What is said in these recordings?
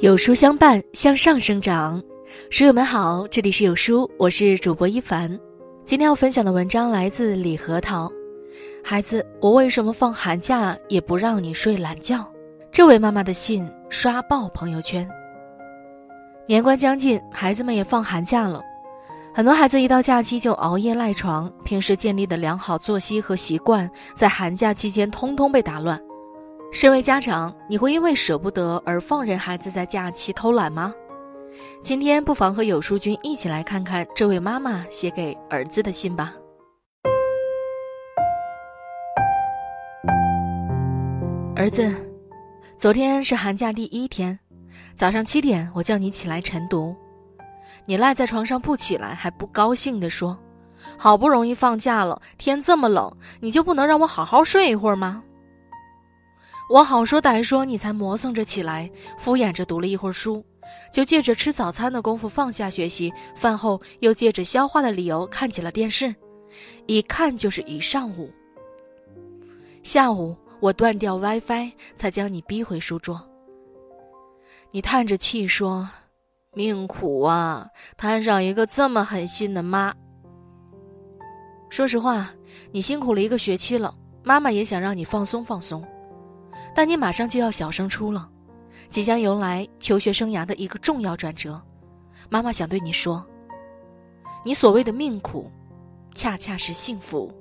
有书相伴，向上生长。书友们好，这里是有书，我是主播一凡。今天要分享的文章来自李核桃。孩子，我为什么放寒假也不让你睡懒觉？这位妈妈的信刷爆朋友圈。年关将近，孩子们也放寒假了，很多孩子一到假期就熬夜赖床，平时建立的良好作息和习惯，在寒假期间通通被打乱。身为家长，你会因为舍不得而放任孩子在假期偷懒吗？今天不妨和有书君一起来看看这位妈妈写给儿子的信吧。儿子，昨天是寒假第一天，早上七点我叫你起来晨读，你赖在床上不起来，还不高兴地说：“好不容易放假了，天这么冷，你就不能让我好好睡一会儿吗？”我好说歹说，你才磨蹭着起来，敷衍着读了一会儿书，就借着吃早餐的功夫放下学习，饭后又借着消化的理由看起了电视，一看就是一上午。下午我断掉 WiFi，才将你逼回书桌。你叹着气说：“命苦啊，摊上一个这么狠心的妈。”说实话，你辛苦了一个学期了，妈妈也想让你放松放松。但你马上就要小升初了，即将迎来求学生涯的一个重要转折，妈妈想对你说：你所谓的命苦，恰恰是幸福。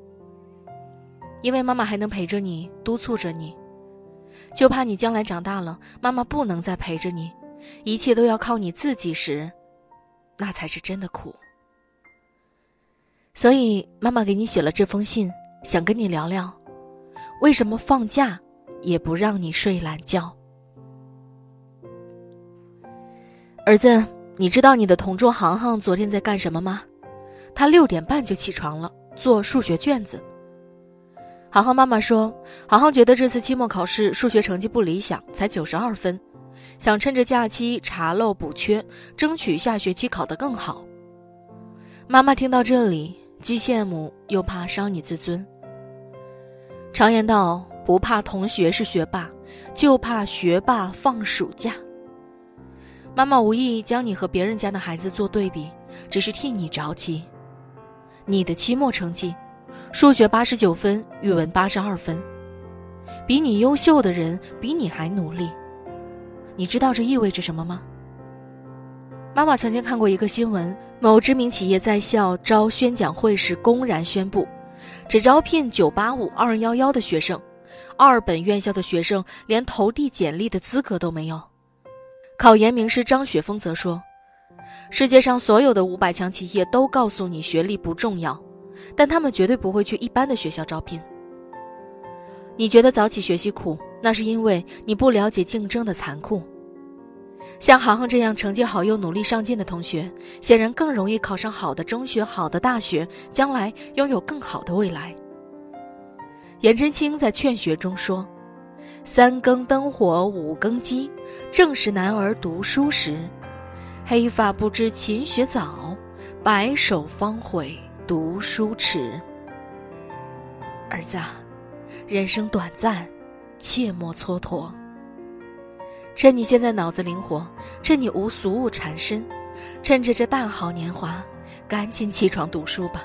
因为妈妈还能陪着你，督促着你，就怕你将来长大了，妈妈不能再陪着你，一切都要靠你自己时，那才是真的苦。所以妈妈给你写了这封信，想跟你聊聊，为什么放假。也不让你睡懒觉，儿子，你知道你的同桌航航昨天在干什么吗？他六点半就起床了，做数学卷子。航航妈妈说，航航觉得这次期末考试数学成绩不理想，才九十二分，想趁着假期查漏补缺，争取下学期考得更好。妈妈听到这里，既羡慕又怕伤你自尊。常言道。不怕同学是学霸，就怕学霸放暑假。妈妈无意将你和别人家的孩子做对比，只是替你着急。你的期末成绩，数学八十九分，语文八十二分，比你优秀的人比你还努力。你知道这意味着什么吗？妈妈曾经看过一个新闻，某知名企业在校招宣讲会时公然宣布，只招聘九八五二幺幺的学生。二本院校的学生连投递简历的资格都没有。考研名师张雪峰则说：“世界上所有的五百强企业都告诉你学历不重要，但他们绝对不会去一般的学校招聘。你觉得早起学习苦，那是因为你不了解竞争的残酷。像航航这样成绩好又努力上进的同学，显然更容易考上好的中学、好的大学，将来拥有更好的未来。”颜真卿在《劝学》中说：“三更灯火五更鸡，正是男儿读书时。黑发不知勤学早，白首方悔读书迟。”儿子，人生短暂，切莫蹉跎。趁你现在脑子灵活，趁你无俗物缠身，趁着这大好年华，赶紧起床读书吧。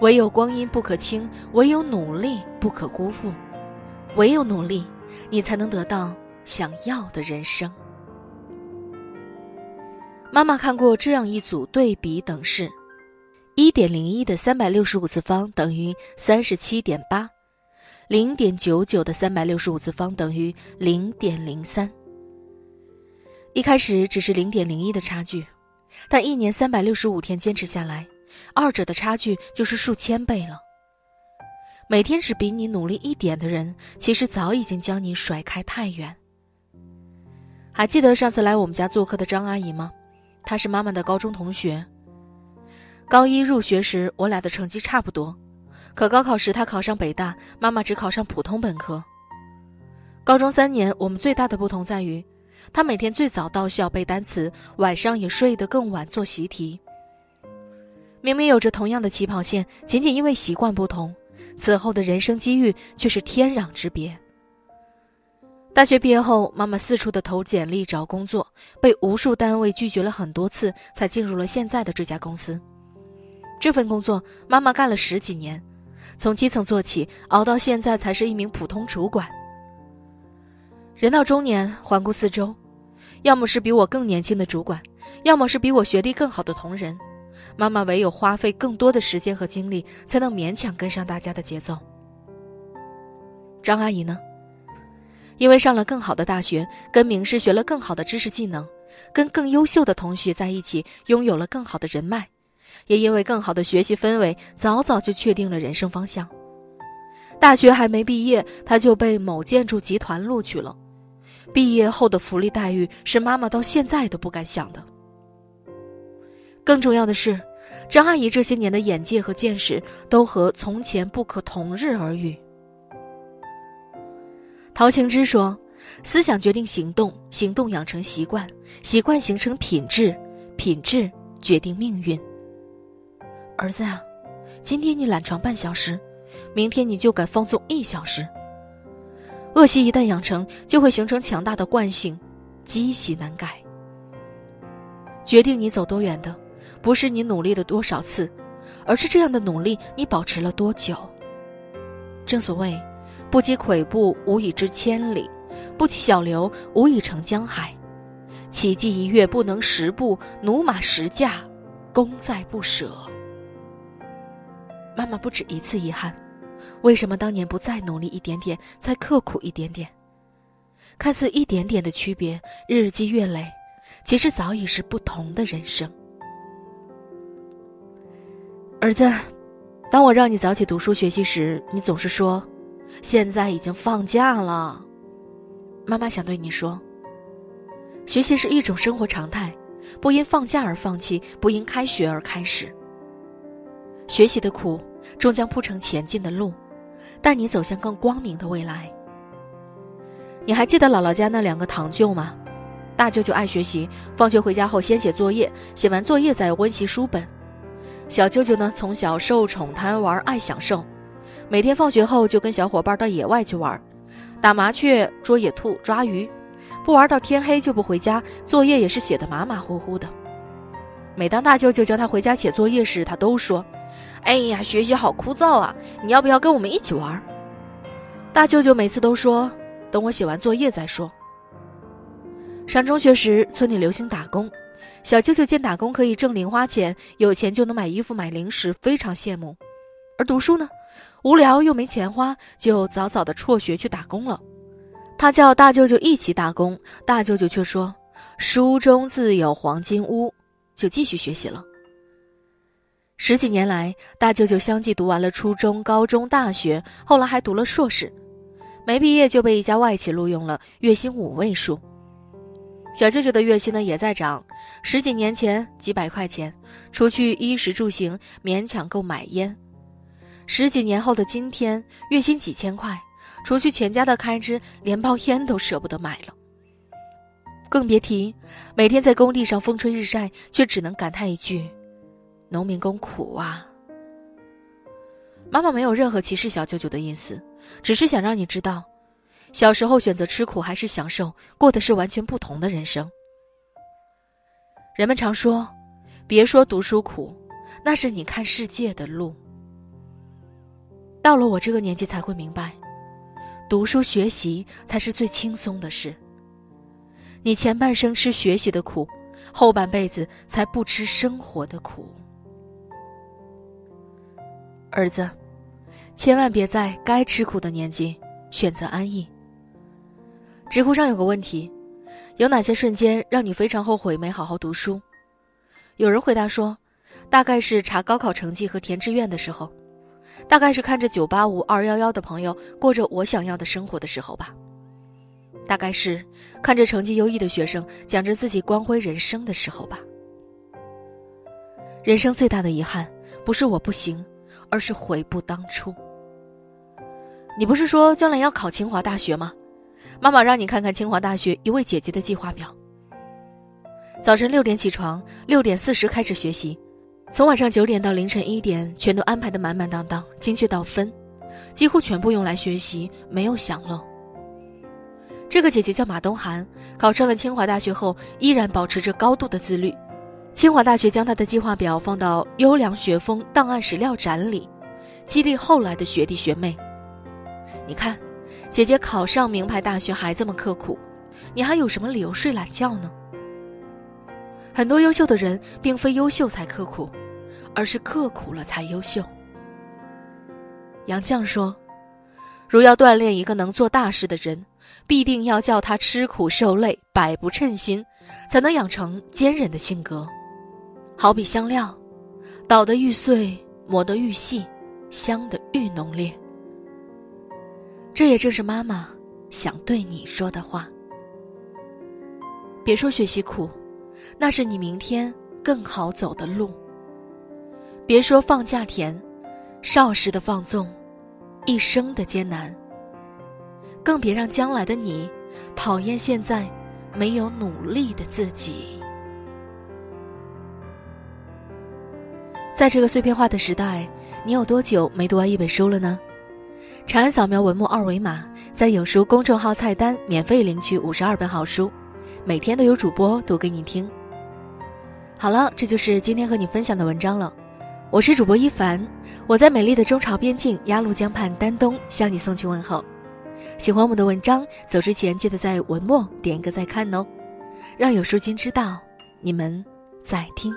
唯有光阴不可轻，唯有努力不可辜负，唯有努力，你才能得到想要的人生。妈妈看过这样一组对比等式：一点零一的三百六十五次方等于三十七点八，零点九九的三百六十五次方等于零点零三。一开始只是零点零一的差距，但一年三百六十五天坚持下来。二者的差距就是数千倍了。每天只比你努力一点的人，其实早已经将你甩开太远。还记得上次来我们家做客的张阿姨吗？她是妈妈的高中同学。高一入学时，我俩的成绩差不多，可高考时她考上北大，妈妈只考上普通本科。高中三年，我们最大的不同在于，她每天最早到校背单词，晚上也睡得更晚做习题。明明有着同样的起跑线，仅仅因为习惯不同，此后的人生机遇却是天壤之别。大学毕业后，妈妈四处的投简历找工作，被无数单位拒绝了很多次，才进入了现在的这家公司。这份工作，妈妈干了十几年，从基层做起，熬到现在才是一名普通主管。人到中年，环顾四周，要么是比我更年轻的主管，要么是比我学历更好的同仁。妈妈唯有花费更多的时间和精力，才能勉强跟上大家的节奏。张阿姨呢？因为上了更好的大学，跟名师学了更好的知识技能，跟更优秀的同学在一起，拥有了更好的人脉，也因为更好的学习氛围，早早就确定了人生方向。大学还没毕业，他就被某建筑集团录取了。毕业后的福利待遇是妈妈到现在都不敢想的。更重要的是，张阿姨这些年的眼界和见识都和从前不可同日而语。陶行知说：“思想决定行动，行动养成习惯，习惯形成品质，品质决定命运。”儿子啊，今天你懒床半小时，明天你就敢放纵一小时。恶习一旦养成，就会形成强大的惯性，积习难改。决定你走多远的，不是你努力了多少次，而是这样的努力你保持了多久。正所谓。不积跬步，无以至千里；不积小流，无以成江海。奇迹一跃不能十步，驽马十驾，功在不舍。妈妈不止一次遗憾，为什么当年不再努力一点点，再刻苦一点点？看似一点点的区别，日积月累，其实早已是不同的人生。儿子，当我让你早起读书学习时，你总是说。现在已经放假了，妈妈想对你说：学习是一种生活常态，不因放假而放弃，不因开学而开始。学习的苦终将铺成前进的路，带你走向更光明的未来。你还记得姥姥家那两个堂舅吗？大舅舅爱学习，放学回家后先写作业，写完作业再温习书本。小舅舅呢，从小受宠贪玩，爱享受。每天放学后就跟小伙伴到野外去玩，打麻雀、捉野兔、抓鱼，不玩到天黑就不回家。作业也是写的马马虎虎的。每当大舅舅叫他回家写作业时，他都说：“哎呀，学习好枯燥啊！你要不要跟我们一起玩？”大舅舅每次都说：“等我写完作业再说。”上中学时，村里流行打工，小舅舅见打工可以挣零花钱，有钱就能买衣服、买零食，非常羡慕。而读书呢？无聊又没钱花，就早早的辍学去打工了。他叫大舅舅一起打工，大舅舅却说：“书中自有黄金屋”，就继续学习了。十几年来，大舅舅相继读完了初中、高中、大学，后来还读了硕士，没毕业就被一家外企录用了，月薪五位数。小舅舅的月薪呢也在涨，十几年前几百块钱，除去衣食住行，勉强够买烟。十几年后的今天，月薪几千块，除去全家的开支，连包烟都舍不得买了。更别提每天在工地上风吹日晒，却只能感叹一句：“农民工苦啊！”妈妈没有任何歧视小舅舅的意思，只是想让你知道，小时候选择吃苦还是享受，过的是完全不同的人生。人们常说：“别说读书苦，那是你看世界的路。”到了我这个年纪才会明白，读书学习才是最轻松的事。你前半生吃学习的苦，后半辈子才不吃生活的苦。儿子，千万别在该吃苦的年纪选择安逸。知乎上有个问题：有哪些瞬间让你非常后悔没好好读书？有人回答说，大概是查高考成绩和填志愿的时候。大概是看着九八五二幺幺的朋友过着我想要的生活的时候吧。大概是看着成绩优异的学生讲着自己光辉人生的时候吧。人生最大的遗憾，不是我不行，而是悔不当初。你不是说将来要考清华大学吗？妈妈让你看看清华大学一位姐姐的计划表。早晨六点起床，六点四十开始学习。从晚上九点到凌晨一点，全都安排的满满当当，精确到分，几乎全部用来学习，没有享乐。这个姐姐叫马东涵，考上了清华大学后，依然保持着高度的自律。清华大学将她的计划表放到优良学风档案史料展里，激励后来的学弟学妹。你看，姐姐考上名牌大学还这么刻苦，你还有什么理由睡懒觉呢？很多优秀的人，并非优秀才刻苦，而是刻苦了才优秀。杨绛说：“如要锻炼一个能做大事的人，必定要叫他吃苦受累，百不称心，才能养成坚韧的性格。好比香料，捣得愈碎，磨得愈细，香得愈浓烈。这也正是妈妈想对你说的话。别说学习苦，那是你明天更好走的路。别说放假甜。”少时的放纵，一生的艰难。更别让将来的你讨厌现在没有努力的自己。在这个碎片化的时代，你有多久没读完一本书了呢？长按扫描文末二维码，在有书公众号菜单免费领取五十二本好书，每天都有主播读给你听。好了，这就是今天和你分享的文章了。我是主播一凡，我在美丽的中朝边境鸭绿江畔丹东向你送去问候。喜欢我们的文章，走之前记得在文末点一个再看哦，让有书君知道你们在听。